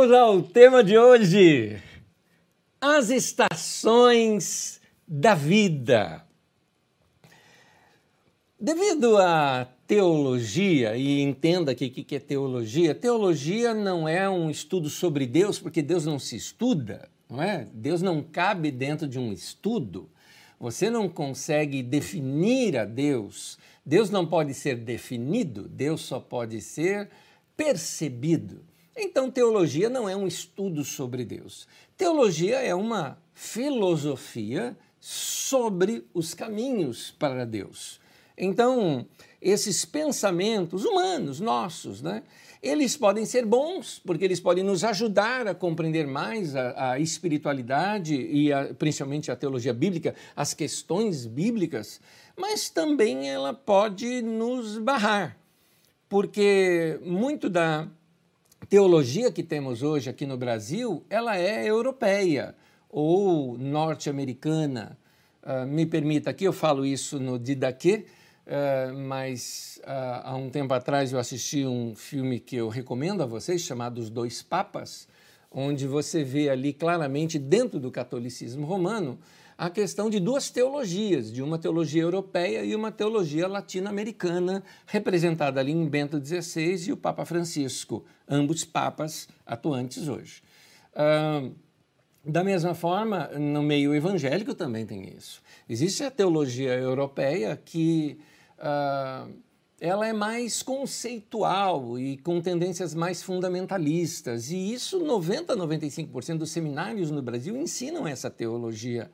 Vamos ao tema de hoje: as estações da vida. Devido à teologia, e entenda que o que é teologia, teologia não é um estudo sobre Deus, porque Deus não se estuda, não é? Deus não cabe dentro de um estudo. Você não consegue definir a Deus. Deus não pode ser definido, Deus só pode ser percebido. Então, teologia não é um estudo sobre Deus. Teologia é uma filosofia sobre os caminhos para Deus. Então, esses pensamentos humanos, nossos, né? Eles podem ser bons, porque eles podem nos ajudar a compreender mais a, a espiritualidade e a, principalmente a teologia bíblica, as questões bíblicas, mas também ela pode nos barrar, porque muito da teologia que temos hoje aqui no Brasil, ela é europeia ou norte-americana. Uh, me permita aqui, eu falo isso no Didaquê, Uh, mas uh, há um tempo atrás eu assisti um filme que eu recomendo a vocês, chamado Os Dois Papas, onde você vê ali claramente, dentro do catolicismo romano, a questão de duas teologias, de uma teologia europeia e uma teologia latino-americana, representada ali em Bento XVI e o Papa Francisco, ambos papas atuantes hoje. Da mesma forma, no meio evangélico também tem isso. Existe a teologia europeia que uh, ela é mais conceitual e com tendências mais fundamentalistas. E isso 90 a 95% dos seminários no Brasil ensinam essa teologia.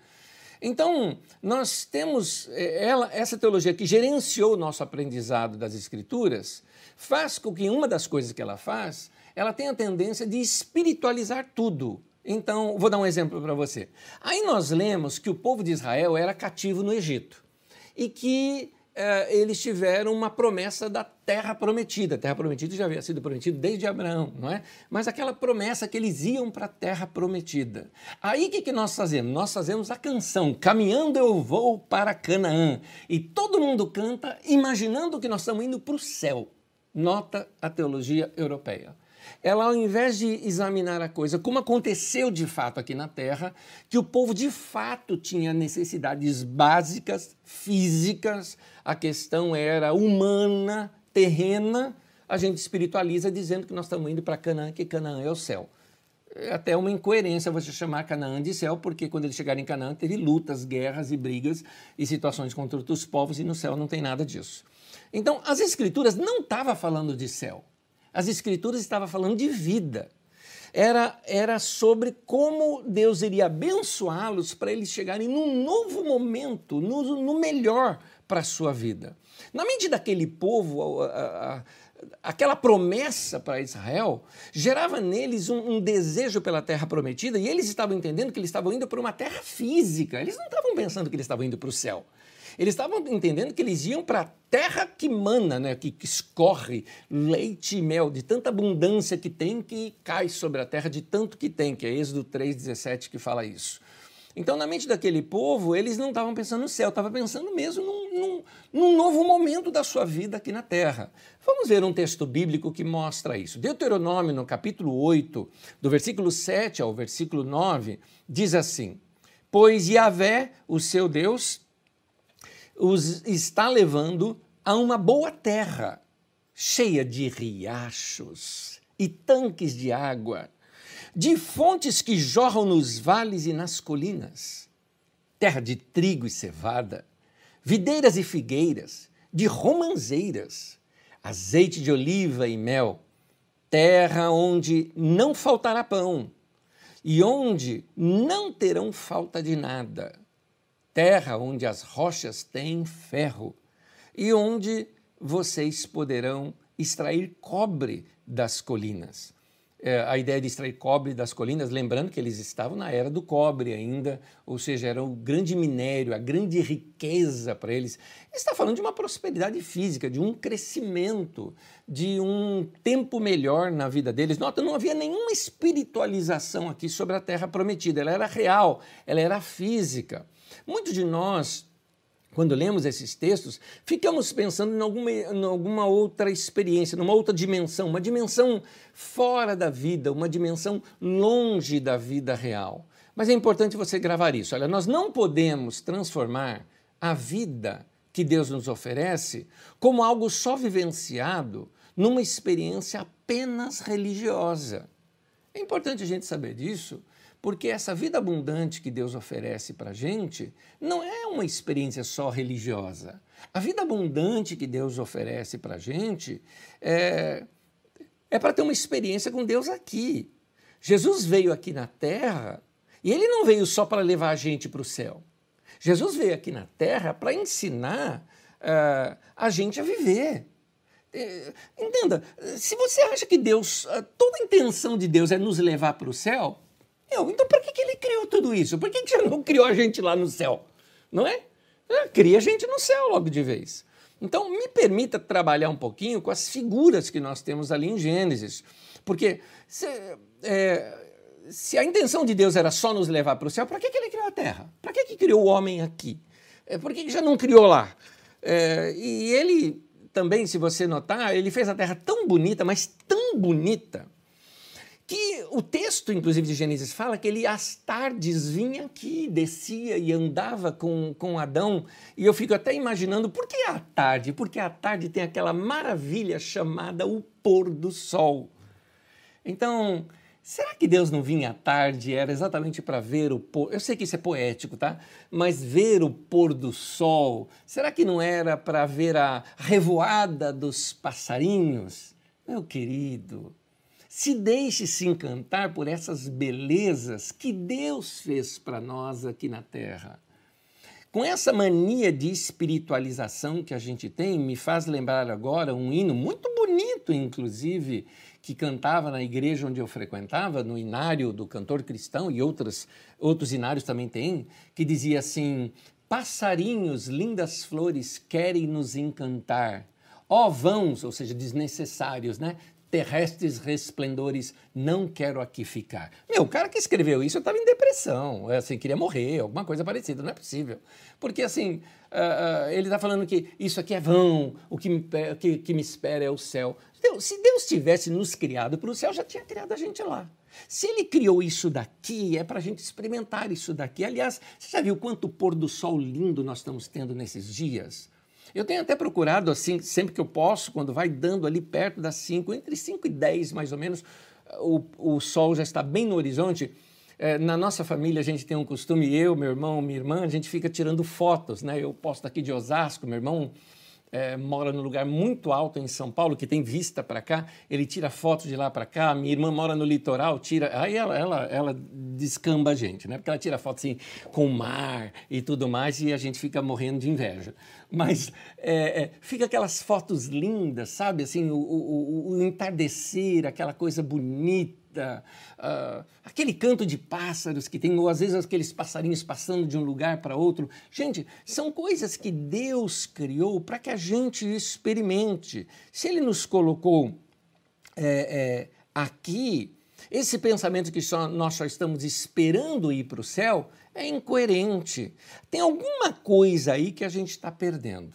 Então, nós temos eh, ela, essa teologia que gerenciou o nosso aprendizado das escrituras, faz com que uma das coisas que ela faz, ela tenha a tendência de espiritualizar tudo. Então, vou dar um exemplo para você. Aí nós lemos que o povo de Israel era cativo no Egito e que eles tiveram uma promessa da terra prometida. A terra prometida já havia sido prometida desde Abraão, não é? Mas aquela promessa que eles iam para a terra prometida. Aí o que, que nós fazemos? Nós fazemos a canção Caminhando eu vou para Canaã. E todo mundo canta imaginando que nós estamos indo para o céu. Nota a teologia europeia ela, ao invés de examinar a coisa como aconteceu de fato aqui na Terra, que o povo de fato tinha necessidades básicas, físicas, a questão era humana, terrena, a gente espiritualiza dizendo que nós estamos indo para Canaã, que Canaã é o céu. É até uma incoerência você chamar Canaã de céu, porque quando eles chegaram em Canaã teve lutas, guerras e brigas e situações contra outros povos, e no céu não tem nada disso. Então, as escrituras não estavam falando de céu. As Escrituras estavam falando de vida. Era, era sobre como Deus iria abençoá-los para eles chegarem num novo momento, no, no melhor para a sua vida. Na mente daquele povo, a, a, a, aquela promessa para Israel gerava neles um, um, desejo pela terra prometida e eles estavam entendendo que eles estavam indo para uma terra física, eles não estavam pensando que eles estavam indo para o céu. Eles estavam entendendo que eles iam para a terra que mana, né, que, que escorre leite e mel, de tanta abundância que tem que cai sobre a terra de tanto que tem, que é Êxodo 3,17 que fala isso. Então, na mente daquele povo, eles não estavam pensando no céu, estavam pensando mesmo num, num, num, novo momento da sua vida aqui na terra. Vamos ver um texto bíblico que mostra isso. Deuteronômio, no capítulo 8, do versículo 7 ao versículo 9, diz assim: Pois Yahvé, o seu Deus, os está levando a uma boa terra, cheia de riachos e tanques de água, de fontes que jorram nos vales e nas colinas, terra de trigo e cevada, videiras e figueiras, de romanzeiras, azeite de oliva e mel, terra onde não faltará pão e onde não terão falta de nada terra onde as rochas têm ferro e onde vocês poderão extrair cobre das colinas. É, a ideia de extrair cobre das colinas, lembrando que eles estavam na era do cobre ainda, ou seja, era o grande minério, a grande riqueza para eles. Está falando de uma prosperidade física, de um crescimento, de um tempo melhor na vida deles. Nota, não havia nenhuma espiritualização aqui sobre a terra prometida, ela era real, ela era física. Muitos de nós quando lemos esses textos, ficamos pensando em alguma, em alguma outra experiência, numa outra dimensão, uma dimensão fora da vida, uma dimensão longe da vida real. Mas é importante você gravar isso. Olha, nós não podemos transformar a vida que Deus nos oferece como algo só vivenciado numa experiência apenas religiosa. É importante a gente saber disso, porque essa vida abundante que Deus oferece para a gente não é uma experiência só religiosa. A vida abundante que Deus oferece para a gente é, é para ter uma experiência com Deus aqui. Jesus veio aqui na terra e ele não veio só para levar a gente para o céu. Jesus veio aqui na terra para ensinar uh, a gente a viver. É, entenda, se você acha que Deus, toda a intenção de Deus é nos levar para o céu, eu, então por que, que ele criou tudo isso? Por que, que já não criou a gente lá no céu? Não é? é? Cria a gente no céu logo de vez. Então, me permita trabalhar um pouquinho com as figuras que nós temos ali em Gênesis. Porque se, é, se a intenção de Deus era só nos levar para o céu, para que, que ele criou a terra? Para que, que criou o homem aqui? É, por que, que já não criou lá? É, e ele também, se você notar, ele fez a terra tão bonita, mas tão bonita, que o texto, inclusive, de Gênesis fala que ele às tardes vinha aqui, descia e andava com, com Adão. E eu fico até imaginando por que à tarde? Porque à tarde tem aquela maravilha chamada o pôr do sol. Então, será que Deus não vinha à tarde? Era exatamente para ver o pôr. Eu sei que isso é poético, tá? Mas ver o pôr do sol, será que não era para ver a revoada dos passarinhos? Meu querido, se deixe se encantar por essas belezas que Deus fez para nós aqui na Terra. Com essa mania de espiritualização que a gente tem, me faz lembrar agora um hino muito bonito, inclusive, que cantava na igreja onde eu frequentava, no inário do cantor cristão, e outros, outros inários também tem, que dizia assim: Passarinhos, lindas flores, querem nos encantar. Ó vãos, ou seja, desnecessários, né? Terrestres resplendores, não quero aqui ficar. Meu, o cara que escreveu isso estava em depressão, é assim, queria morrer, alguma coisa parecida, não é possível. Porque assim, uh, uh, ele está falando que isso aqui é vão, o que me, que, que me espera é o céu. Deus, se Deus tivesse nos criado para o céu, já tinha criado a gente lá. Se ele criou isso daqui, é para a gente experimentar isso daqui. Aliás, você já viu quanto pôr do sol lindo nós estamos tendo nesses dias? Eu tenho até procurado, assim, sempre que eu posso, quando vai dando ali perto das 5, entre 5 e 10 mais ou menos, o, o sol já está bem no horizonte. É, na nossa família a gente tem um costume, eu, meu irmão, minha irmã, a gente fica tirando fotos, né? Eu posto aqui de Osasco, meu irmão é, mora num lugar muito alto em São Paulo, que tem vista para cá, ele tira fotos de lá para cá. Minha irmã mora no litoral, tira. Aí ela, ela, ela descamba a gente, né? Porque ela tira foto assim com o mar e tudo mais, e a gente fica morrendo de inveja. Mas é, é, fica aquelas fotos lindas, sabe? Assim, o, o, o entardecer, aquela coisa bonita uh, aquele canto de pássaros que tem, ou às vezes aqueles passarinhos passando de um lugar para outro. Gente, são coisas que Deus criou para que a gente experimente. Se Ele nos colocou é, é, aqui, esse pensamento que só, nós só estamos esperando ir para o céu é incoerente. Tem alguma coisa aí que a gente está perdendo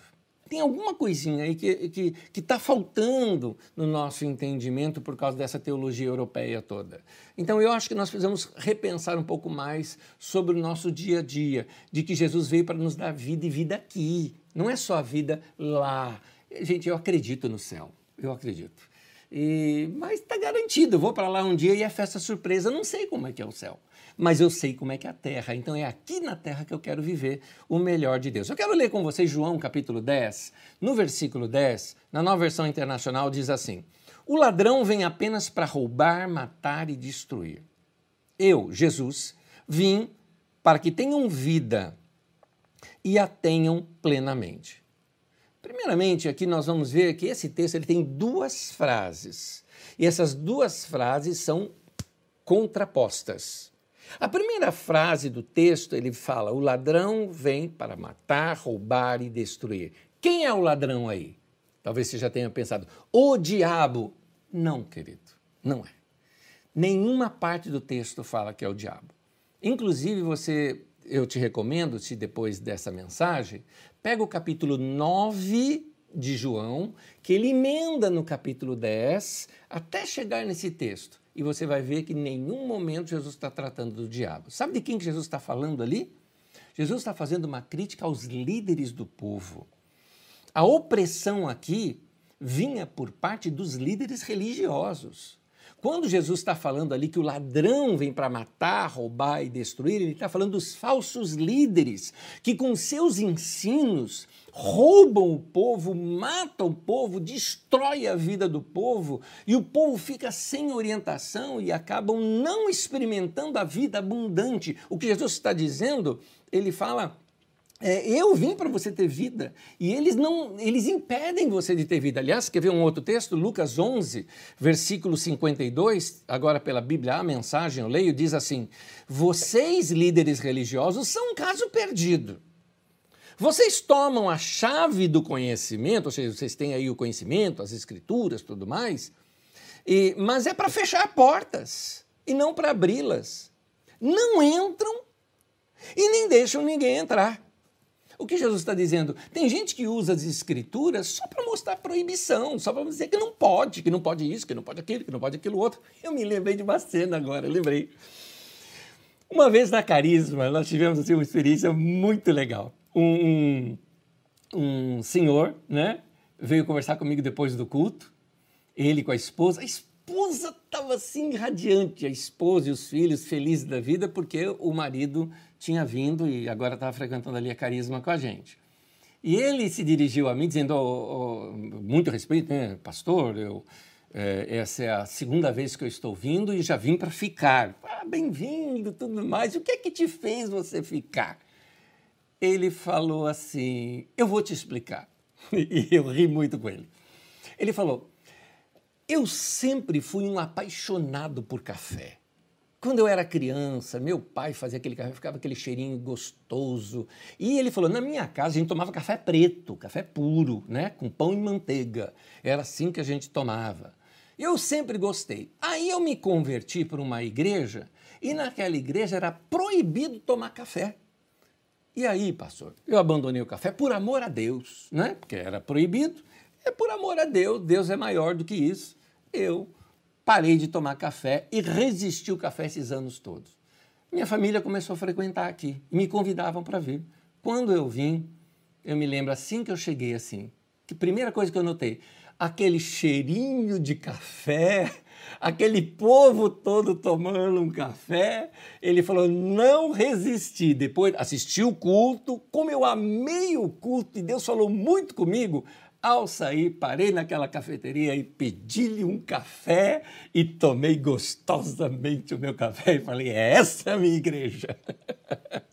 tem alguma coisinha aí que está que, que tá faltando no nosso entendimento por causa dessa teologia europeia toda. Então eu acho que nós precisamos repensar um pouco mais sobre o nosso dia a dia, de que Jesus veio para nos dar vida e vida aqui, não é só a vida lá. Gente, eu acredito no céu, eu acredito. E, mas está garantido, eu vou para lá um dia e é festa surpresa, não sei como é que é o céu mas eu sei como é que é a terra. Então é aqui na terra que eu quero viver o melhor de Deus. Eu quero ler com vocês João capítulo 10. No versículo 10, na nova versão internacional, diz assim: O ladrão vem apenas para roubar, matar e destruir. Eu, Jesus, vim para que tenham vida e a tenham plenamente. Primeiramente, aqui nós vamos ver que esse texto ele tem duas frases. E essas duas frases são contrapostas. A primeira frase do texto ele fala: o ladrão vem para matar, roubar e destruir. Quem é o ladrão aí? Talvez você já tenha pensado: o diabo. Não, querido, não é. Nenhuma parte do texto fala que é o diabo. Inclusive, você eu te recomendo, se depois dessa mensagem, pega o capítulo 9 de João, que ele emenda no capítulo 10, até chegar nesse texto. E você vai ver que em nenhum momento Jesus está tratando do diabo. Sabe de quem que Jesus está falando ali? Jesus está fazendo uma crítica aos líderes do povo. A opressão aqui vinha por parte dos líderes religiosos. Quando Jesus está falando ali que o ladrão vem para matar, roubar e destruir, ele está falando dos falsos líderes que, com seus ensinos, roubam o povo, matam o povo, destrói a vida do povo e o povo fica sem orientação e acabam não experimentando a vida abundante. O que Jesus está dizendo, ele fala é, eu vim para você ter vida e eles não, eles impedem você de ter vida. Aliás, quer ver um outro texto? Lucas 11, versículo 52, agora pela Bíblia, a mensagem eu leio, diz assim: Vocês, líderes religiosos, são um caso perdido. Vocês tomam a chave do conhecimento, ou seja, vocês têm aí o conhecimento, as escrituras, tudo mais, e, mas é para fechar portas e não para abri-las. Não entram e nem deixam ninguém entrar. O que Jesus está dizendo? Tem gente que usa as escrituras só para mostrar proibição, só para dizer que não pode, que não pode isso, que não pode aquilo, que não pode aquilo outro. Eu me lembrei de uma cena agora, lembrei. Uma vez na Carisma, nós tivemos assim, uma experiência muito legal. Um, um, um senhor né, veio conversar comigo depois do culto, ele com a esposa. A esposa estava assim radiante, a esposa e os filhos felizes da vida, porque o marido tinha vindo e agora estava frequentando ali a Carisma com a gente. E ele se dirigiu a mim dizendo, oh, oh, muito respeito, né, pastor, eu, é, essa é a segunda vez que eu estou vindo e já vim para ficar. Ah, bem-vindo, tudo mais. O que é que te fez você ficar? Ele falou assim, eu vou te explicar. E eu ri muito com ele. Ele falou, eu sempre fui um apaixonado por café. Quando eu era criança, meu pai fazia aquele café, ficava aquele cheirinho gostoso. E ele falou: na minha casa a gente tomava café preto, café puro, né? Com pão e manteiga. Era assim que a gente tomava. Eu sempre gostei. Aí eu me converti para uma igreja e naquela igreja era proibido tomar café. E aí, pastor, eu abandonei o café por amor a Deus, né? Porque era proibido. É por amor a Deus, Deus é maior do que isso. Eu parei de tomar café e resisti o café esses anos todos. Minha família começou a frequentar aqui e me convidavam para vir. Quando eu vim, eu me lembro assim que eu cheguei assim, que primeira coisa que eu notei, aquele cheirinho de café, aquele povo todo tomando um café. Ele falou: não resisti. Depois assisti o culto, como eu amei o culto e Deus falou muito comigo, ao sair, parei naquela cafeteria e pedi-lhe um café e tomei gostosamente o meu café e falei: é essa é a minha igreja.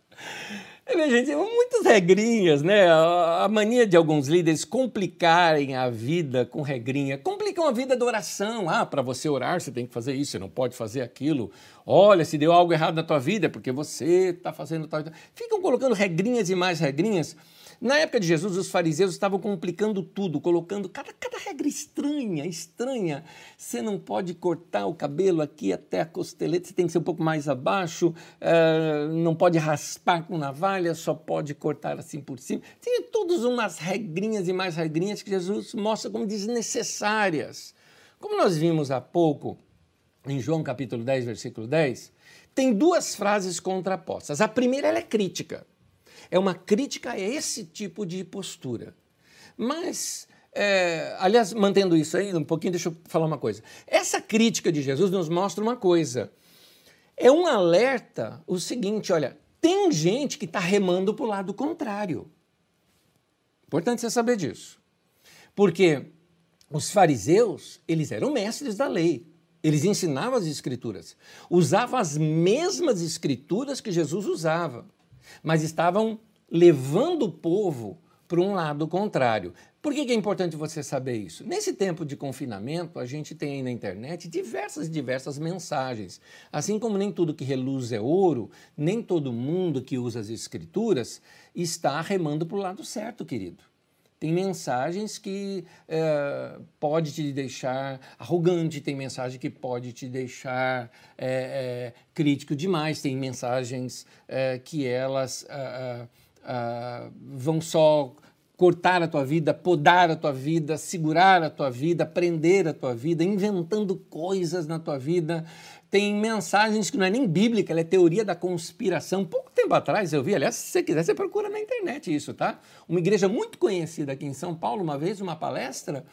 É, gente, muitas regrinhas, né? A mania de alguns líderes complicarem a vida com regrinha. Complicam a vida da oração. Ah, para você orar, você tem que fazer isso, você não pode fazer aquilo. Olha, se deu algo errado na tua vida, é porque você está fazendo tal. Ficam colocando regrinhas e mais regrinhas na época de Jesus, os fariseus estavam complicando tudo, colocando cada, cada regra estranha, estranha. Você não pode cortar o cabelo aqui até a costeleta, você tem que ser um pouco mais abaixo, uh, não pode raspar com navalha, só pode cortar assim por cima. Tinha todas umas regrinhas e mais regrinhas que Jesus mostra como desnecessárias. Como nós vimos há pouco, em João capítulo 10, versículo 10, tem duas frases contrapostas. A primeira é crítica. É uma crítica a esse tipo de postura. Mas, é, aliás, mantendo isso aí um pouquinho, deixa eu falar uma coisa. Essa crítica de Jesus nos mostra uma coisa. É um alerta o seguinte: olha, tem gente que está remando para o lado contrário. Importante você saber disso. Porque os fariseus, eles eram mestres da lei. Eles ensinavam as escrituras. Usavam as mesmas escrituras que Jesus usava mas estavam levando o povo para um lado contrário. Por que é importante você saber isso? Nesse tempo de confinamento, a gente tem aí na internet diversas e diversas mensagens. Assim como nem tudo que reluz é ouro, nem todo mundo que usa as escrituras está remando para o lado certo, querido. Tem mensagens que é, pode te deixar arrogante, tem mensagem que pode te deixar é, é, crítico demais, tem mensagens que elas ah, ah, ah, vão só cortar a tua vida, podar a tua vida, segurar a tua vida, prender a tua vida, inventando coisas na tua vida. Tem mensagens que não é nem bíblica, ela é teoria da conspiração. Pouco tempo atrás eu vi, aliás, se você quiser, você procura na internet isso, tá? Uma igreja muito conhecida aqui em São Paulo, uma vez, uma palestra,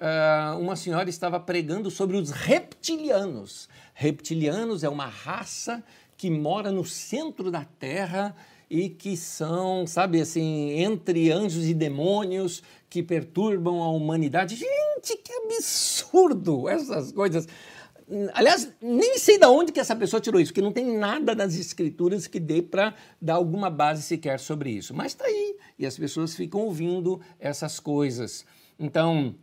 uh, uma senhora estava pregando sobre os reptilianos. Reptilianos é uma raça que mora no centro da Terra e que são, sabe, assim, entre anjos e demônios que perturbam a humanidade. Gente, que absurdo essas coisas. Aliás, nem sei de onde que essa pessoa tirou isso, porque não tem nada nas escrituras que dê para dar alguma base sequer sobre isso. Mas está aí, e as pessoas ficam ouvindo essas coisas. Então,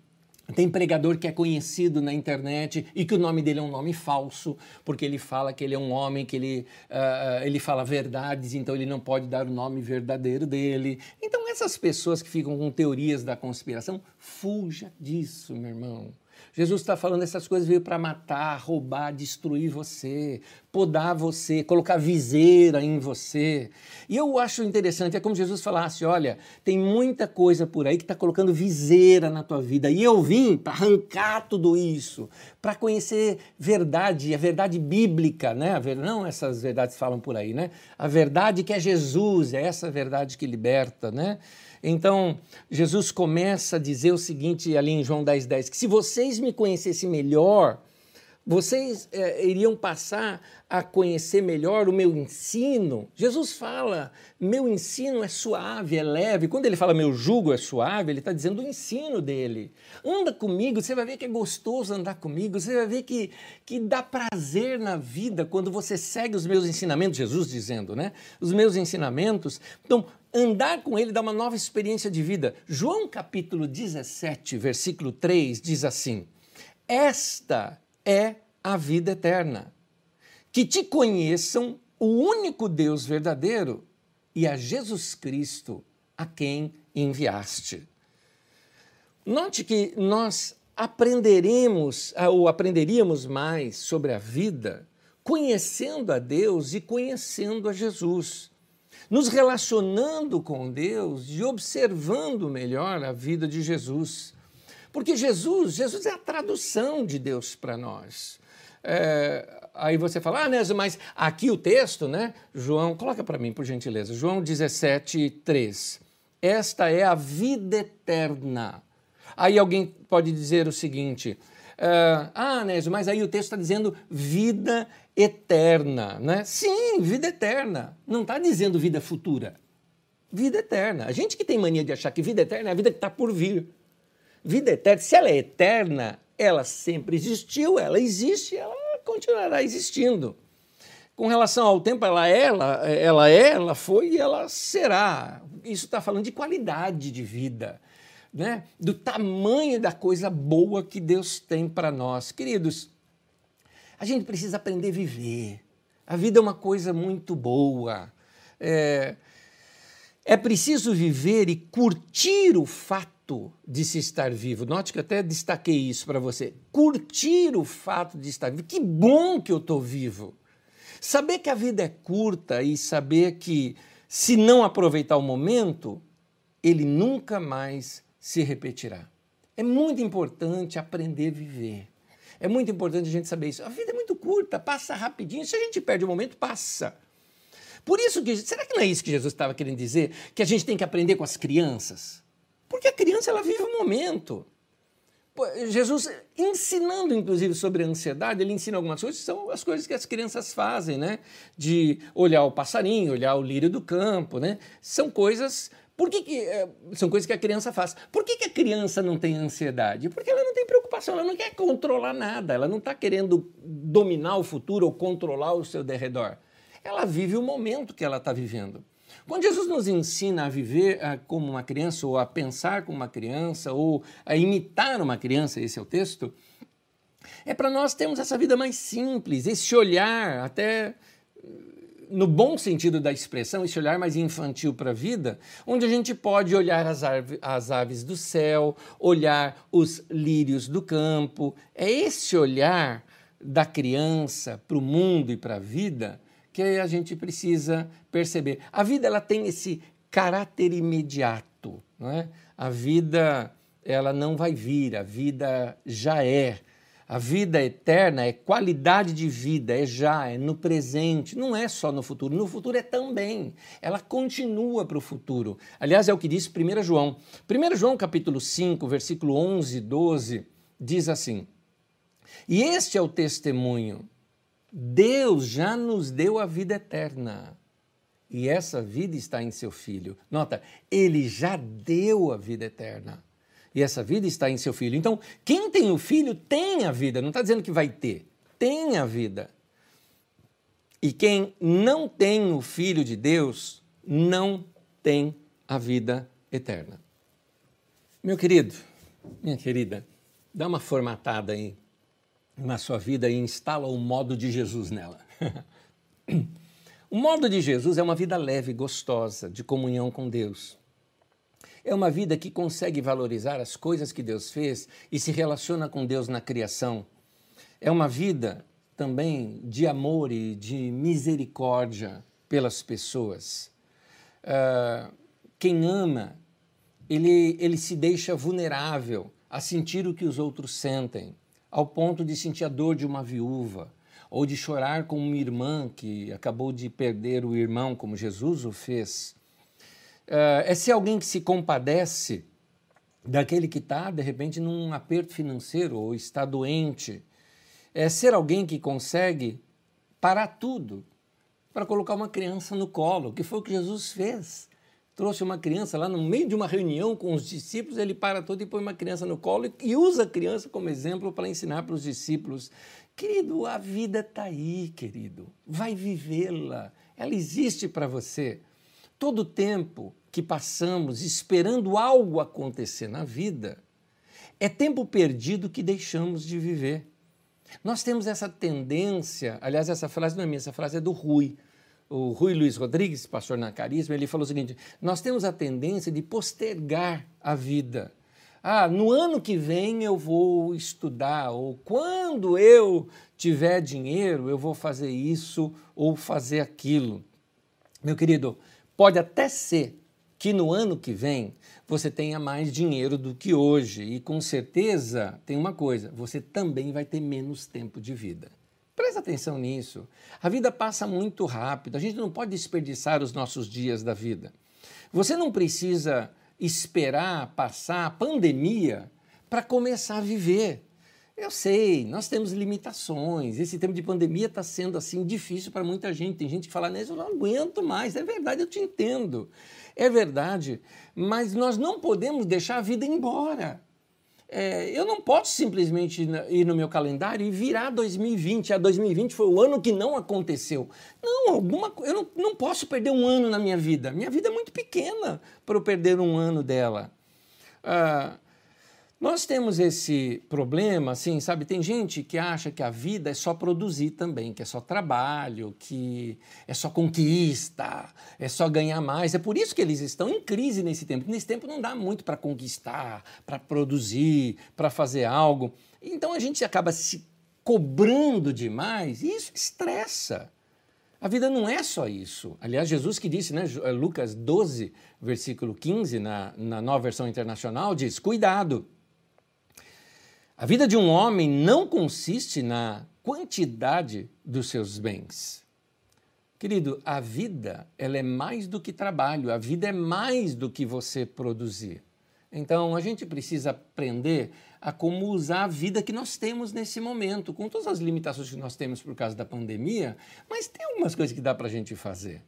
tem pregador que é conhecido na internet e que o nome dele é um nome falso, porque ele fala que ele é um homem, que ele, uh, ele fala verdades, então ele não pode dar o nome verdadeiro dele. Então, essas pessoas que ficam com teorias da conspiração, fuja disso, meu irmão. Jesus está falando essas coisas veio para matar, roubar, destruir você, podar você, colocar viseira em você. E eu acho interessante, é como Jesus falasse: olha, tem muita coisa por aí que está colocando viseira na tua vida. E eu vim para arrancar tudo isso, para conhecer verdade, a verdade bíblica, né? Não essas verdades falam por aí, né? A verdade que é Jesus, é essa verdade que liberta, né? Então, Jesus começa a dizer o seguinte ali em João 10,10: 10, que se vocês me conhecessem melhor, vocês é, iriam passar a conhecer melhor o meu ensino. Jesus fala, meu ensino é suave, é leve. Quando ele fala meu jugo é suave, ele está dizendo o ensino dele. Anda comigo, você vai ver que é gostoso andar comigo, você vai ver que, que dá prazer na vida quando você segue os meus ensinamentos, Jesus dizendo, né? Os meus ensinamentos. Então, andar com ele dá uma nova experiência de vida. João capítulo 17, versículo 3 diz assim: Esta é a vida eterna. Que te conheçam o único Deus verdadeiro e a Jesus Cristo, a quem enviaste. Note que nós aprenderemos ou aprenderíamos mais sobre a vida conhecendo a Deus e conhecendo a Jesus, nos relacionando com Deus e observando melhor a vida de Jesus. Porque Jesus, Jesus é a tradução de Deus para nós. É, aí você fala, ah, Nésio, mas aqui o texto, né? João, coloca para mim, por gentileza. João 17, 3. Esta é a vida eterna. Aí alguém pode dizer o seguinte: uh, ah, Nésio, mas aí o texto está dizendo vida eterna, né? Sim, vida eterna. Não está dizendo vida futura. Vida eterna. A gente que tem mania de achar que vida eterna é a vida que está por vir. Vida eterna, se ela é eterna, ela sempre existiu, ela existe, ela continuará existindo. Com relação ao tempo, ela é, ela, ela é, ela foi e ela será. Isso está falando de qualidade de vida, né? do tamanho da coisa boa que Deus tem para nós. Queridos, a gente precisa aprender a viver. A vida é uma coisa muito boa. É, é preciso viver e curtir o fato de se estar vivo. Note que eu até destaquei isso para você. Curtir o fato de estar vivo. Que bom que eu estou vivo. Saber que a vida é curta e saber que, se não aproveitar o momento, ele nunca mais se repetirá. É muito importante aprender a viver. É muito importante a gente saber isso. A vida é muito curta, passa rapidinho. Se a gente perde o momento, passa. Por isso que será que não é isso que Jesus estava querendo dizer? Que a gente tem que aprender com as crianças? Porque a criança ela vive o momento. Jesus ensinando, inclusive, sobre a ansiedade, ele ensina algumas coisas, são as coisas que as crianças fazem, né? De olhar o passarinho, olhar o lírio do campo, né? São coisas. Por que, que é, são coisas que a criança faz? Por que, que a criança não tem ansiedade? Porque ela não tem preocupação, ela não quer controlar nada, ela não está querendo dominar o futuro ou controlar o seu derredor. Ela vive o momento que ela está vivendo. Quando Jesus nos ensina a viver uh, como uma criança, ou a pensar como uma criança, ou a imitar uma criança, esse é o texto, é para nós termos essa vida mais simples, esse olhar até no bom sentido da expressão, esse olhar mais infantil para a vida, onde a gente pode olhar as, as aves do céu, olhar os lírios do campo. É esse olhar da criança para o mundo e para a vida que a gente precisa perceber. A vida ela tem esse caráter imediato, não é? A vida ela não vai vir, a vida já é. A vida eterna é qualidade de vida, é já, é no presente, não é só no futuro. No futuro é também. Ela continua para o futuro. Aliás, é o que diz 1 João. 1 João capítulo 5, versículo 11 e 12, diz assim: E este é o testemunho. Deus já nos deu a vida eterna. E essa vida está em seu Filho. Nota, ele já deu a vida eterna. E essa vida está em seu filho. Então, quem tem o filho tem a vida. Não está dizendo que vai ter. Tem a vida. E quem não tem o filho de Deus não tem a vida eterna. Meu querido, minha querida, dá uma formatada aí na sua vida e instala o modo de Jesus nela. o modo de Jesus é uma vida leve, gostosa, de comunhão com Deus. É uma vida que consegue valorizar as coisas que Deus fez e se relaciona com Deus na criação. É uma vida também de amor e de misericórdia pelas pessoas. Uh, quem ama, ele, ele se deixa vulnerável a sentir o que os outros sentem, ao ponto de sentir a dor de uma viúva, ou de chorar com uma irmã que acabou de perder o irmão, como Jesus o fez. Uh, é ser alguém que se compadece daquele que está, de repente, num aperto financeiro ou está doente. É ser alguém que consegue parar tudo para colocar uma criança no colo, que foi o que Jesus fez. Trouxe uma criança lá no meio de uma reunião com os discípulos, ele para tudo e põe uma criança no colo e usa a criança como exemplo para ensinar para os discípulos. Querido, a vida está aí, querido. Vai vivê-la. Ela existe para você. Todo tempo que passamos esperando algo acontecer na vida é tempo perdido que deixamos de viver. Nós temos essa tendência, aliás, essa frase não é minha, essa frase é do Rui. O Rui Luiz Rodrigues, pastor na Carisma, ele falou o seguinte: nós temos a tendência de postergar a vida. Ah, no ano que vem eu vou estudar, ou quando eu tiver dinheiro eu vou fazer isso ou fazer aquilo. Meu querido, pode até ser que no ano que vem você tenha mais dinheiro do que hoje. E com certeza tem uma coisa: você também vai ter menos tempo de vida. Presta atenção nisso. A vida passa muito rápido, a gente não pode desperdiçar os nossos dias da vida. Você não precisa esperar passar a pandemia para começar a viver. Eu sei, nós temos limitações. Esse tempo de pandemia está sendo assim difícil para muita gente. Tem gente que fala, eu não aguento mais. É verdade, eu te entendo. É verdade, mas nós não podemos deixar a vida embora. É, eu não posso simplesmente ir no meu calendário e virar 2020. A 2020 foi o ano que não aconteceu. Não, alguma eu não, não posso perder um ano na minha vida. Minha vida é muito pequena para eu perder um ano dela. Ah, nós temos esse problema, assim, sabe? Tem gente que acha que a vida é só produzir também, que é só trabalho, que é só conquista, é só ganhar mais. É por isso que eles estão em crise nesse tempo. Nesse tempo não dá muito para conquistar, para produzir, para fazer algo. Então a gente acaba se cobrando demais e isso estressa. A vida não é só isso. Aliás, Jesus que disse, né, Lucas 12, versículo 15, na, na nova versão internacional, diz: cuidado a vida de um homem não consiste na quantidade dos seus bens. Querido, a vida ela é mais do que trabalho, a vida é mais do que você produzir. Então a gente precisa aprender a como usar a vida que nós temos nesse momento, com todas as limitações que nós temos por causa da pandemia, mas tem algumas coisas que dá para a gente fazer.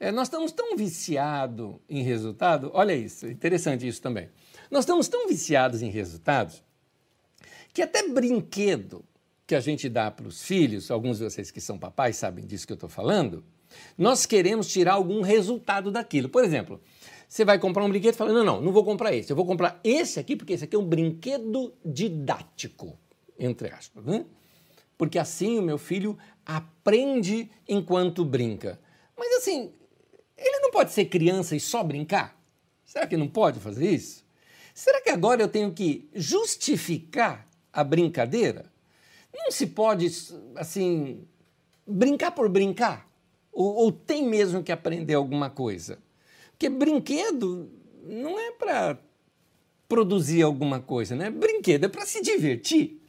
É, nós estamos tão viciados em resultado, olha isso, interessante isso também. Nós estamos tão viciados em resultados que até brinquedo que a gente dá para os filhos, alguns de vocês que são papais sabem disso que eu estou falando, nós queremos tirar algum resultado daquilo. Por exemplo, você vai comprar um brinquedo e fala: não, não, não vou comprar esse, eu vou comprar esse aqui, porque esse aqui é um brinquedo didático, entre aspas. Né? Porque assim o meu filho aprende enquanto brinca. Mas assim, ele não pode ser criança e só brincar? Será que não pode fazer isso? Será que agora eu tenho que justificar a brincadeira? Não se pode, assim, brincar por brincar? Ou, ou tem mesmo que aprender alguma coisa? Porque brinquedo não é para produzir alguma coisa, né? Brinquedo é para se divertir.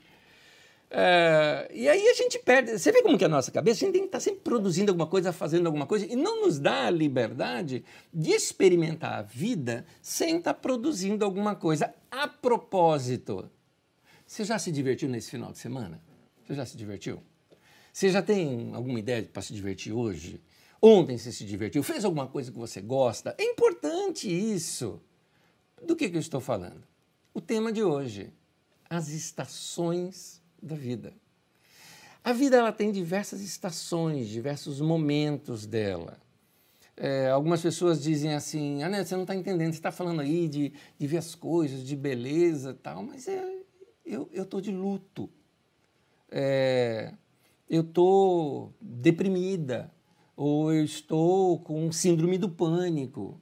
É, e aí a gente perde. Você vê como que é a nossa cabeça? A gente tem que estar tá sempre produzindo alguma coisa, fazendo alguma coisa, e não nos dá a liberdade de experimentar a vida sem estar tá produzindo alguma coisa. A propósito, você já se divertiu nesse final de semana? Você já se divertiu? Você já tem alguma ideia para se divertir hoje? Ontem você se divertiu? Fez alguma coisa que você gosta? É importante isso. Do que, que eu estou falando? O tema de hoje: as estações da vida. A vida ela tem diversas estações, diversos momentos dela. É, algumas pessoas dizem assim: ah, né, você não está entendendo, você está falando aí de, de ver as coisas, de beleza tal, mas é, eu estou de luto. É, eu estou deprimida, ou eu estou com síndrome do pânico.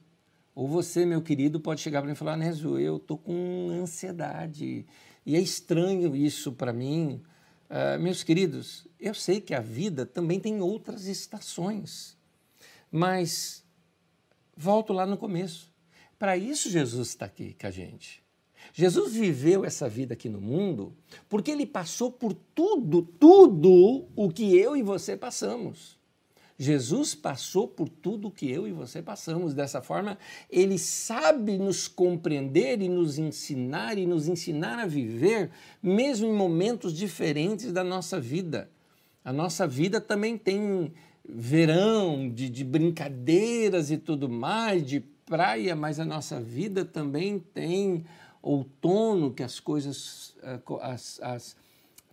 Ou você, meu querido, pode chegar para mim e falar: Nézio, eu estou com ansiedade, e é estranho isso para mim. Uh, meus queridos, eu sei que a vida também tem outras estações, mas volto lá no começo. Para isso Jesus está aqui com a gente. Jesus viveu essa vida aqui no mundo porque ele passou por tudo, tudo o que eu e você passamos. Jesus passou por tudo que eu e você passamos. Dessa forma, ele sabe nos compreender e nos ensinar e nos ensinar a viver, mesmo em momentos diferentes da nossa vida. A nossa vida também tem verão, de, de brincadeiras e tudo mais, de praia, mas a nossa vida também tem outono, que as coisas, eh, as, as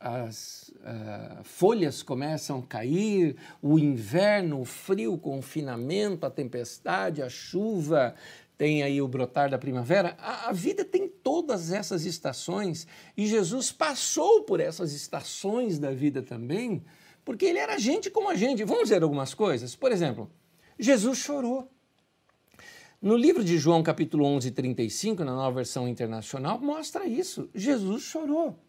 as uh, folhas começam a cair, o inverno, o frio, o confinamento, a tempestade, a chuva, tem aí o brotar da primavera. A, a, vida tem todas essas estações e Jesus passou por essas estações da vida também, porque ele era gente como a gente. Vamos ver algumas coisas? Por exemplo, Jesus chorou. No livro de João, capítulo 11, 35, na nova versão internacional, mostra isso. Jesus chorou.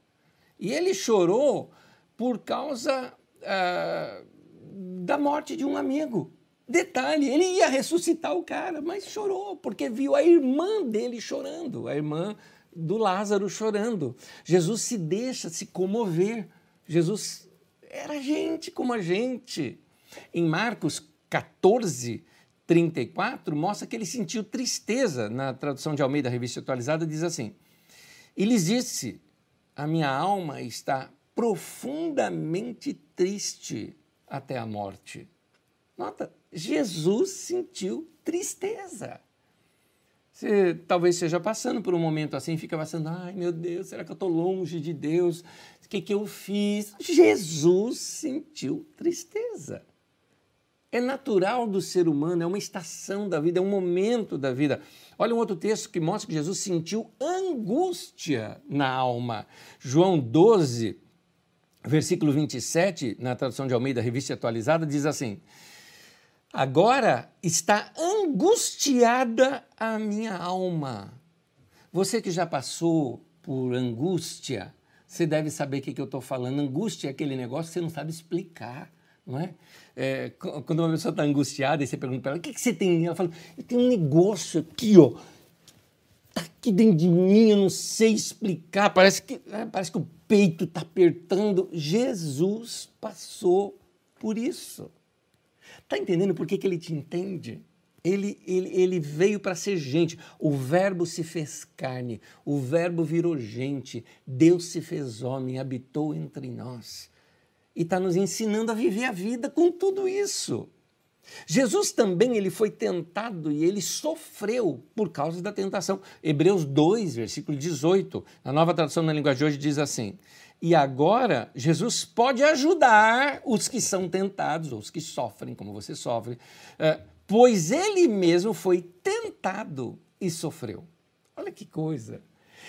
E ele chorou por causa ah, da morte de um amigo. Detalhe, ele ia ressuscitar o cara, mas chorou, porque viu a irmã dele chorando, a irmã do Lázaro chorando. Jesus se deixa se comover. Jesus era gente como a gente. Em Marcos 14, 34, mostra que ele sentiu tristeza. Na tradução de Almeida, revista atualizada, diz assim: E lhes disse: a minha alma está profundamente triste até a morte. Nota, Jesus sentiu tristeza. Você talvez esteja passando por um momento assim, fica passando, ai meu Deus, será que eu estou longe de Deus? O que, que eu fiz? Jesus sentiu tristeza. É natural do ser humano, é uma estação da vida, é um momento da vida. Olha um outro texto que mostra que Jesus sentiu angústia na alma. João 12, versículo 27, na tradução de Almeida, revista atualizada, diz assim: Agora está angustiada a minha alma. Você que já passou por angústia, você deve saber o que, eu estou falando. Angústia é aquele negócio que você não sabe explicar, não é? é, quando uma pessoa está angustiada e você pergunta para ela, o que, que você tem? Ela fala, eu tenho um negócio aqui, ó, tá aqui dentro de mim, eu não sei explicar, parece que, é, parece que o peito está apertando. Jesus passou por isso. Está entendendo por que, que ele te entende? Ele, ele, ele veio para ser gente. O Verbo se fez carne, o Verbo virou gente, Deus se fez homem, habitou entre nós e está nos ensinando a viver a vida com tudo isso. Jesus também ele foi tentado e ele sofreu por causa da tentação. Hebreus 2, versículo 18, na nova tradução na língua de hoje diz assim: E agora Jesus pode ajudar os que são tentados, ou os que sofrem, como você sofre, eh, pois ele mesmo foi tentado e sofreu. Olha que coisa.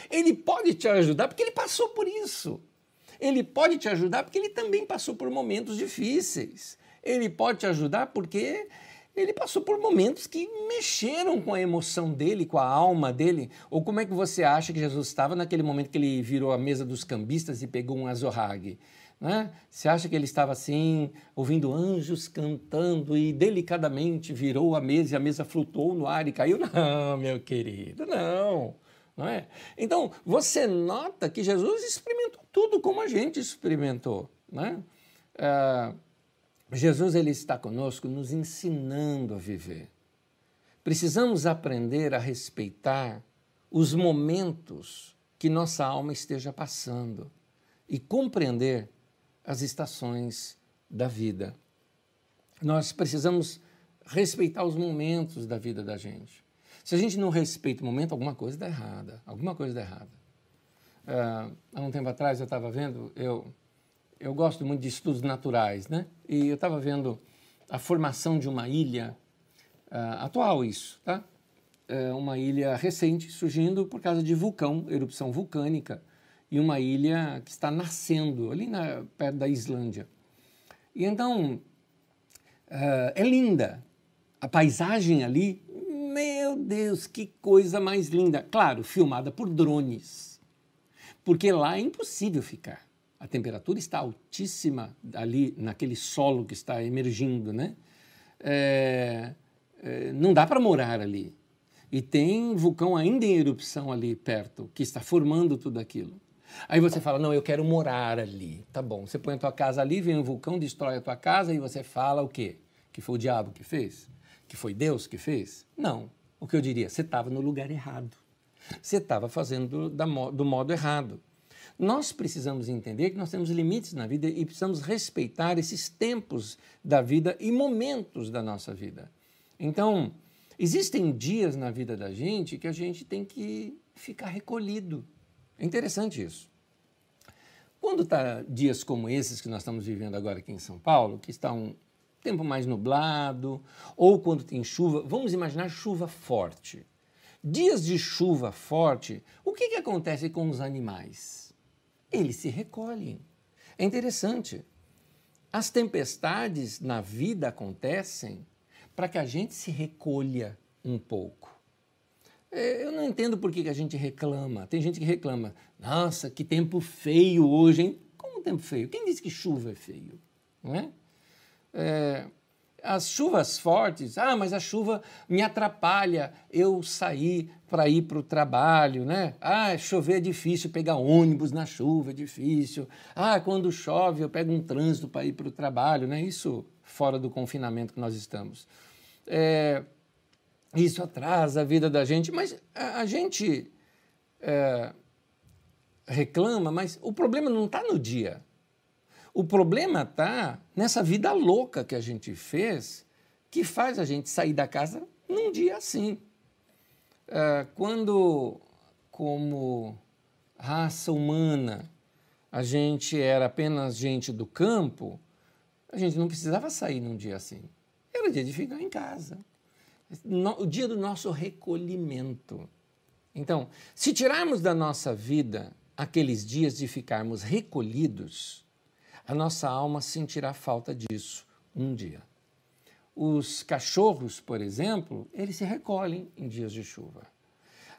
Ele pode te ajudar porque ele passou por isso. Ele pode te ajudar porque ele também passou por momentos difíceis. Ele pode te ajudar porque ele passou por momentos que mexeram com a emoção dele, com a alma dele. Ou como é que você acha que Jesus estava naquele momento que ele virou a mesa dos cambistas e pegou um azorrague? Né? Você acha que ele estava assim, ouvindo anjos cantando e delicadamente virou a mesa e a mesa flutuou no ar e caiu? Não, meu querido, não. Não é? Então, você nota que Jesus experimentou tudo como a gente experimentou. Né? Ah, Jesus ele está conosco nos ensinando a viver. Precisamos aprender a respeitar os momentos que nossa alma esteja passando e compreender as estações da vida. Nós precisamos respeitar os momentos da vida da gente. Se a gente não respeita o momento, alguma coisa está errada. Alguma coisa está errada. Uh, há um tempo atrás eu estava vendo, eu eu gosto muito de estudos naturais, né? E eu estava vendo a formação de uma ilha uh, atual, isso, tá? É uma ilha recente surgindo por causa de vulcão, erupção vulcânica, e uma ilha que está nascendo ali na, perto da Islândia. E então uh, é linda a paisagem ali. Meu Deus, que coisa mais linda! Claro, filmada por drones, porque lá é impossível ficar a temperatura está altíssima ali naquele solo que está emergindo, né? É, é, não dá para morar ali. E tem vulcão ainda em erupção ali perto, que está formando tudo aquilo. Aí você fala, não, eu quero morar ali. Tá bom, você põe a tua casa ali, vem um vulcão, destrói a tua casa e você fala o quê? Que foi o diabo que fez? Que foi Deus que fez? Não. O que eu diria? Você estava no lugar errado. Você estava fazendo do, do modo errado. Nós precisamos entender que nós temos limites na vida e precisamos respeitar esses tempos da vida e momentos da nossa vida. Então, existem dias na vida da gente que a gente tem que ficar recolhido. É interessante isso. Quando está dias como esses que nós estamos vivendo agora aqui em São Paulo, que está um tempo mais nublado, ou quando tem chuva, vamos imaginar chuva forte. Dias de chuva forte, o que, que acontece com os animais? eles se recolhem. É interessante. As tempestades na vida acontecem para que a gente se recolha um pouco. É, eu não entendo por que a gente reclama. Tem gente que reclama. Nossa, que tempo feio hoje, hein? Como tempo feio? Quem disse que chuva é feio? Não é? É as chuvas fortes, ah, mas a chuva me atrapalha eu sair para ir para o trabalho, né? Ah, chover é difícil, pegar ônibus na chuva é difícil. Ah, quando chove eu pego um trânsito para ir para o trabalho, né? Isso fora do confinamento que nós estamos. É, isso atrasa a vida da gente, mas a, a gente é, reclama, mas o problema não está no dia. O problema está nessa vida louca que a gente fez, que faz a gente sair da casa num dia assim. É, quando, como raça humana, a gente era apenas gente do campo, a gente não precisava sair num dia assim. Era dia de ficar em casa. o dia do nosso recolhimento. Então, se tirarmos da nossa vida aqueles dias de ficarmos recolhidos, a nossa alma sentirá falta disso um dia. Os cachorros, por exemplo, eles se recolhem em dias de chuva.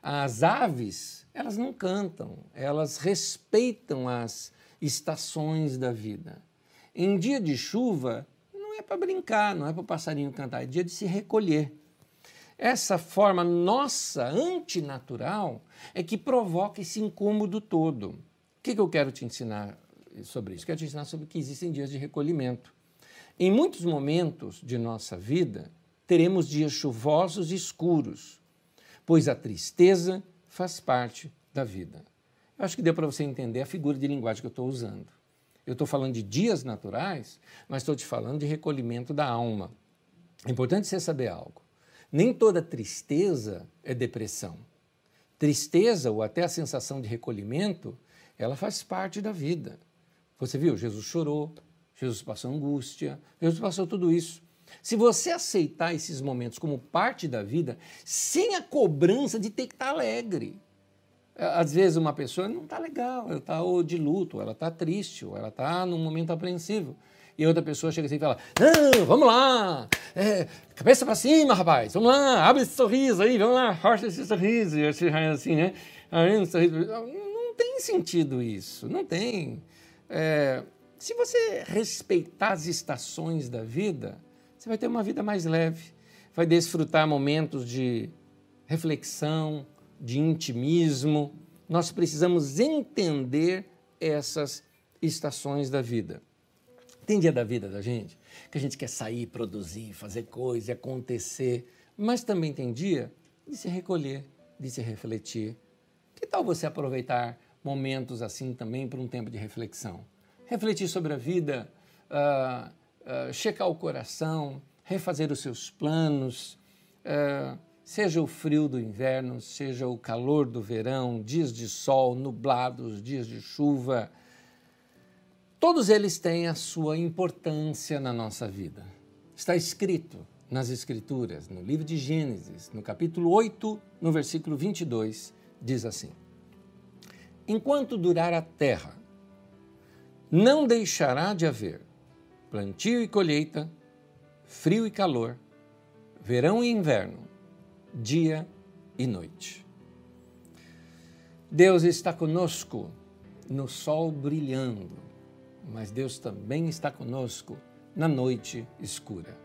As aves, elas não cantam, elas respeitam as estações da vida. Em dia de chuva, não é para brincar, não é para o passarinho cantar, é dia de se recolher. Essa forma nossa, antinatural, é que provoca esse incômodo todo. O que, que eu quero te ensinar sobre isso. Quero te ensinar sobre que existem dias de recolhimento. Em muitos momentos de nossa vida, teremos dias chuvosos e escuros, pois a tristeza faz parte da vida. Eu acho que deu para você entender a figura de linguagem que eu estou usando. Eu estou falando de dias naturais, mas estou te falando de recolhimento da alma. É importante você saber algo. Nem toda tristeza é depressão. Tristeza, ou até a sensação de recolhimento, ela faz parte da vida. Você viu? Jesus chorou, Jesus passou angústia, Jesus passou tudo isso. Se você aceitar esses momentos como parte da vida, sem a cobrança de ter que estar alegre. É, às vezes uma pessoa não está legal, ela está de luto, ela está triste, ou ela está num momento apreensivo. e outra pessoa chega assim e fala: Não, vamos lá, é, cabeça para cima, rapaz, vamos lá, abre esse sorriso aí, vamos lá, força esse sorriso, assim, né? Não tem sentido isso, não tem. É, se você respeitar as estações da vida, você vai ter uma vida mais leve, vai desfrutar momentos de reflexão, de intimismo. Nós precisamos entender essas estações da vida. Tem dia da vida da gente que a gente quer sair, produzir, fazer coisa, acontecer, mas também tem dia de se recolher, de se refletir. Que tal você aproveitar momentos assim também para um tempo de reflexão? Refletir sobre a vida, uh, uh, checar o coração, refazer os seus planos, uh, seja o frio do inverno, seja o calor do verão, dias de sol, nublados, dias de chuva Todos eles têm a sua importância na nossa vida. Está escrito nas Escrituras, no livro de Gênesis, no capítulo 8, no versículo 22, diz assim: Enquanto durar a terra, não deixará de haver plantio e colheita, frio e calor, verão e inverno, dia e noite. Deus está conosco no sol brilhando, mas Deus também está conosco na noite escura.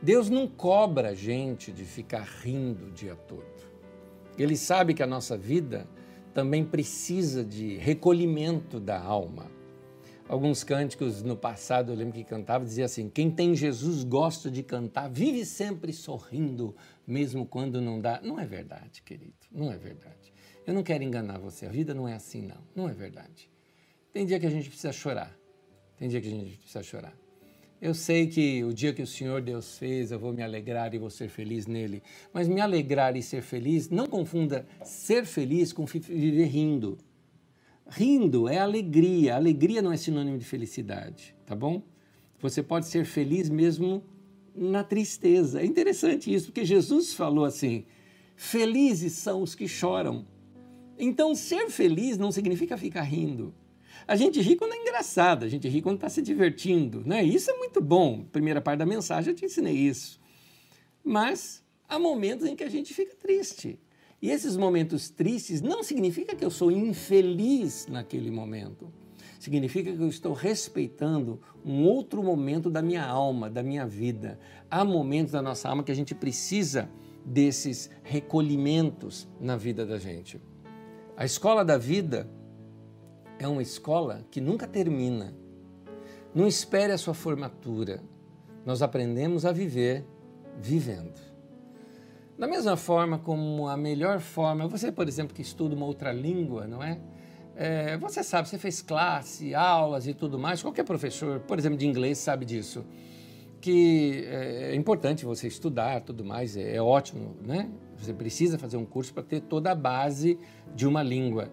Deus não cobra a gente de ficar rindo o dia todo. Ele sabe que a nossa vida também precisa de recolhimento da alma. Alguns cânticos no passado, eu lembro que cantava, dizia assim: Quem tem Jesus gosta de cantar, vive sempre sorrindo, mesmo quando não dá. Não é verdade, querido, não é verdade. Eu não quero enganar você, a vida não é assim, não, não é verdade. Tem dia que a gente precisa chorar, tem dia que a gente precisa chorar. Eu sei que o dia que o Senhor Deus fez, eu vou me alegrar e vou ser feliz nele. Mas me alegrar e ser feliz, não confunda ser feliz com viver rindo. Rindo é alegria. Alegria não é sinônimo de felicidade, tá bom? Você pode ser feliz mesmo na tristeza. É interessante isso, porque Jesus falou assim: felizes são os que choram. Então, ser feliz não significa ficar rindo. A gente ri quando é engraçado, a gente ri quando está se divertindo, né? Isso é muito bom. Primeira parte da mensagem eu te ensinei isso. Mas há momentos em que a gente fica triste. E esses momentos tristes não significa que eu sou infeliz naquele momento. Significa que eu estou respeitando um outro momento da minha alma, da minha vida. Há momentos da nossa alma que a gente precisa desses recolhimentos na vida da gente. A escola da vida é uma escola que nunca termina. Não espere a sua formatura. Nós aprendemos a viver vivendo. Da mesma forma como a melhor forma, você, por exemplo, que estuda uma outra língua, não é? é você sabe, você fez classe, aulas e tudo mais. Qualquer professor, por exemplo, de inglês, sabe disso. Que é, é importante você estudar, tudo mais, é, é ótimo, né? Você precisa fazer um curso para ter toda a base de uma língua.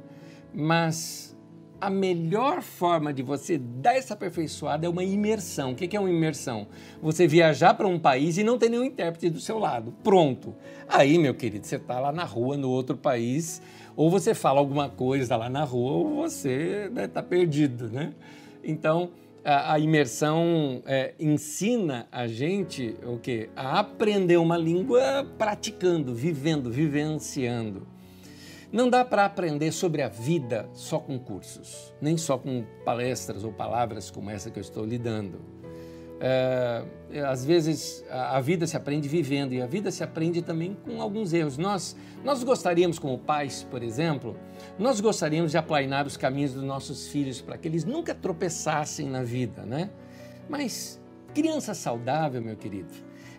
Mas a melhor forma de você dar essa aperfeiçoada é uma imersão. O que é uma imersão? Você viajar para um país e não ter nenhum intérprete do seu lado. Pronto. Aí, meu querido, você está lá na rua, no outro país, ou você fala alguma coisa lá na rua, ou você está né, tá perdido, né? Então, a, a imersão é, ensina a gente o quê? A aprender uma língua praticando, vivendo, vivenciando. Não dá para aprender sobre a vida só com cursos, nem só com palestras ou palavras como essa que eu estou lidando. É, às vezes a vida se aprende vivendo e a vida se aprende também com alguns erros. Nós, nós gostaríamos, como pais, por exemplo, nós gostaríamos de aplainar os caminhos dos nossos filhos para que eles nunca tropeçassem na vida, né? Mas criança saudável, meu querido,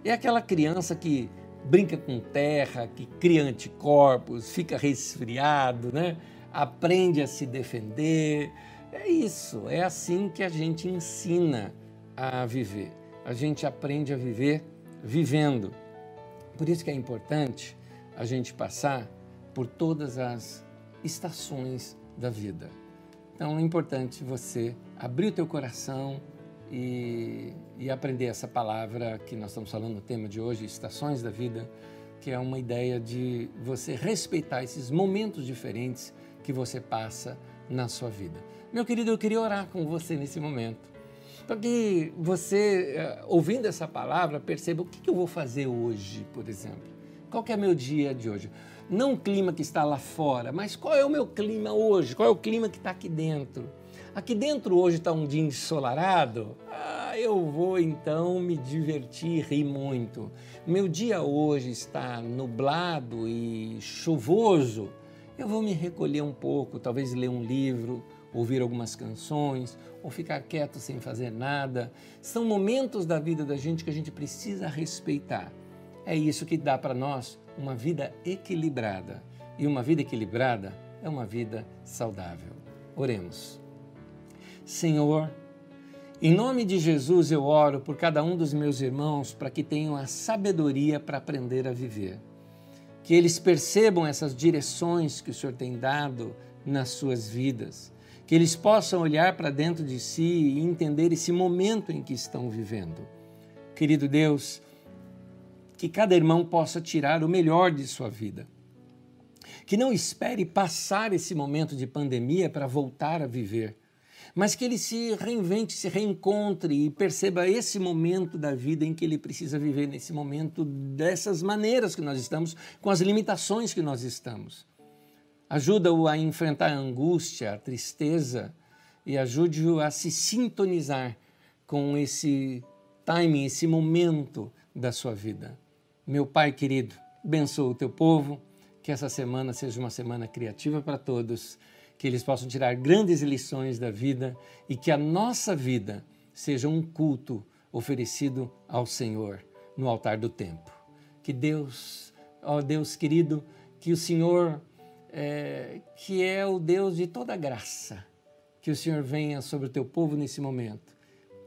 é aquela criança que brinca com terra, que cria anticorpos, fica resfriado, né? aprende a se defender. É isso, é assim que a gente ensina a viver. A gente aprende a viver vivendo. Por isso que é importante a gente passar por todas as estações da vida. Então é importante você abrir o teu coração, e, e aprender essa palavra que nós estamos falando no tema de hoje, estações da vida, que é uma ideia de você respeitar esses momentos diferentes que você passa na sua vida. Meu querido, eu queria orar com você nesse momento, para que você, eh, ouvindo essa palavra, perceba o que eu vou fazer hoje, por exemplo. Qual é meu dia de hoje? Não o clima que está lá fora, mas qual é o meu clima hoje? Qual é o clima que está aqui dentro? Aqui dentro hoje está um dia ensolarado. Ah, eu vou então me divertir, rir muito. Meu dia hoje está nublado e chuvoso. Eu vou me recolher um pouco, talvez ler um livro, ouvir algumas canções ou ficar quieto sem fazer nada. São momentos da vida da gente que a gente precisa respeitar. É isso que dá para nós uma vida equilibrada. E uma vida equilibrada é uma vida saudável. Oremos. Senhor, em nome de Jesus eu oro por cada um dos meus irmãos para que tenham a sabedoria para aprender a viver. Que eles percebam essas direções que o Senhor tem dado nas suas vidas. Que eles possam olhar para dentro de si e entender esse momento em que estão vivendo. Querido Deus, que cada irmão possa tirar o melhor de sua vida. Que não espere passar esse momento de pandemia para voltar a viver, mas que ele se reinvente, se reencontre e perceba esse momento da vida em que ele precisa viver, nesse momento dessas maneiras que nós estamos, com as limitações que nós estamos. Ajuda-o a enfrentar a angústia, a tristeza e ajude-o a se sintonizar com esse timing, esse momento da sua vida. Meu Pai querido, abençoa o teu povo, que essa semana seja uma semana criativa para todos, que eles possam tirar grandes lições da vida e que a nossa vida seja um culto oferecido ao Senhor no altar do tempo. Que Deus, ó Deus querido, que o Senhor, é, que é o Deus de toda graça, que o Senhor venha sobre o teu povo nesse momento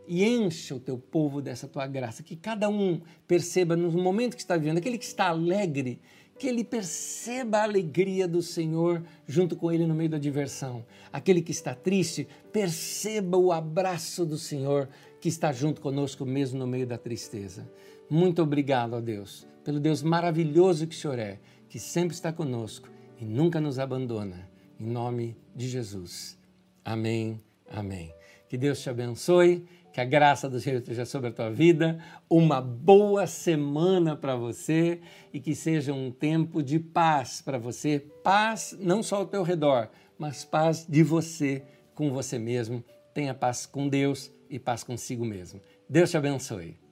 e encha o teu povo dessa tua graça, que cada um perceba no momento que está vivendo, aquele que está alegre, que ele perceba a alegria do Senhor junto com ele no meio da diversão. Aquele que está triste, perceba o abraço do Senhor que está junto conosco mesmo no meio da tristeza. Muito obrigado, ó Deus, pelo Deus maravilhoso que o Senhor é, que sempre está conosco e nunca nos abandona. Em nome de Jesus. Amém. Amém. Que Deus te abençoe que a graça do Senhor esteja sobre a tua vida, uma boa semana para você e que seja um tempo de paz para você. Paz não só ao teu redor, mas paz de você com você mesmo. Tenha paz com Deus e paz consigo mesmo. Deus te abençoe.